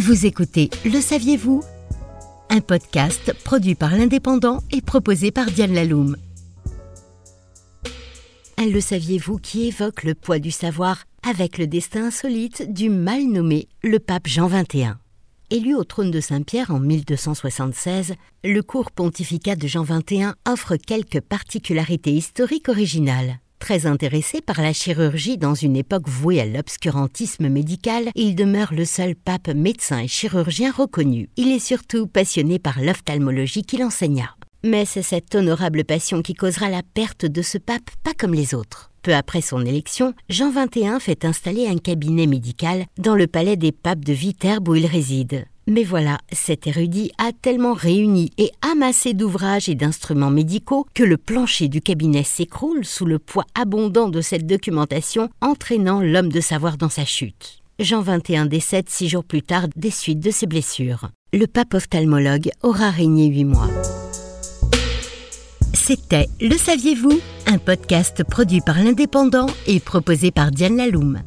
Vous écoutez Le saviez-vous? Un podcast produit par l'Indépendant et proposé par Diane Laloum. Un Le saviez-vous qui évoque le poids du savoir avec le destin insolite du mal nommé le pape Jean XXI. Élu au trône de Saint-Pierre en 1276, le court pontificat de Jean XXI offre quelques particularités historiques originales. Très intéressé par la chirurgie dans une époque vouée à l'obscurantisme médical, il demeure le seul pape médecin et chirurgien reconnu. Il est surtout passionné par l'ophtalmologie qu'il enseigna. Mais c'est cette honorable passion qui causera la perte de ce pape pas comme les autres. Peu après son élection, Jean XXI fait installer un cabinet médical dans le palais des papes de Viterbe où il réside. Mais voilà, cet érudit a tellement réuni et amassé d'ouvrages et d'instruments médicaux que le plancher du cabinet s'écroule sous le poids abondant de cette documentation, entraînant l'homme de savoir dans sa chute. Jean XXI décède six jours plus tard des suites de ses blessures. Le pape ophtalmologue aura régné huit mois. C'était Le Saviez-vous? Un podcast produit par l'Indépendant et proposé par Diane Laloum.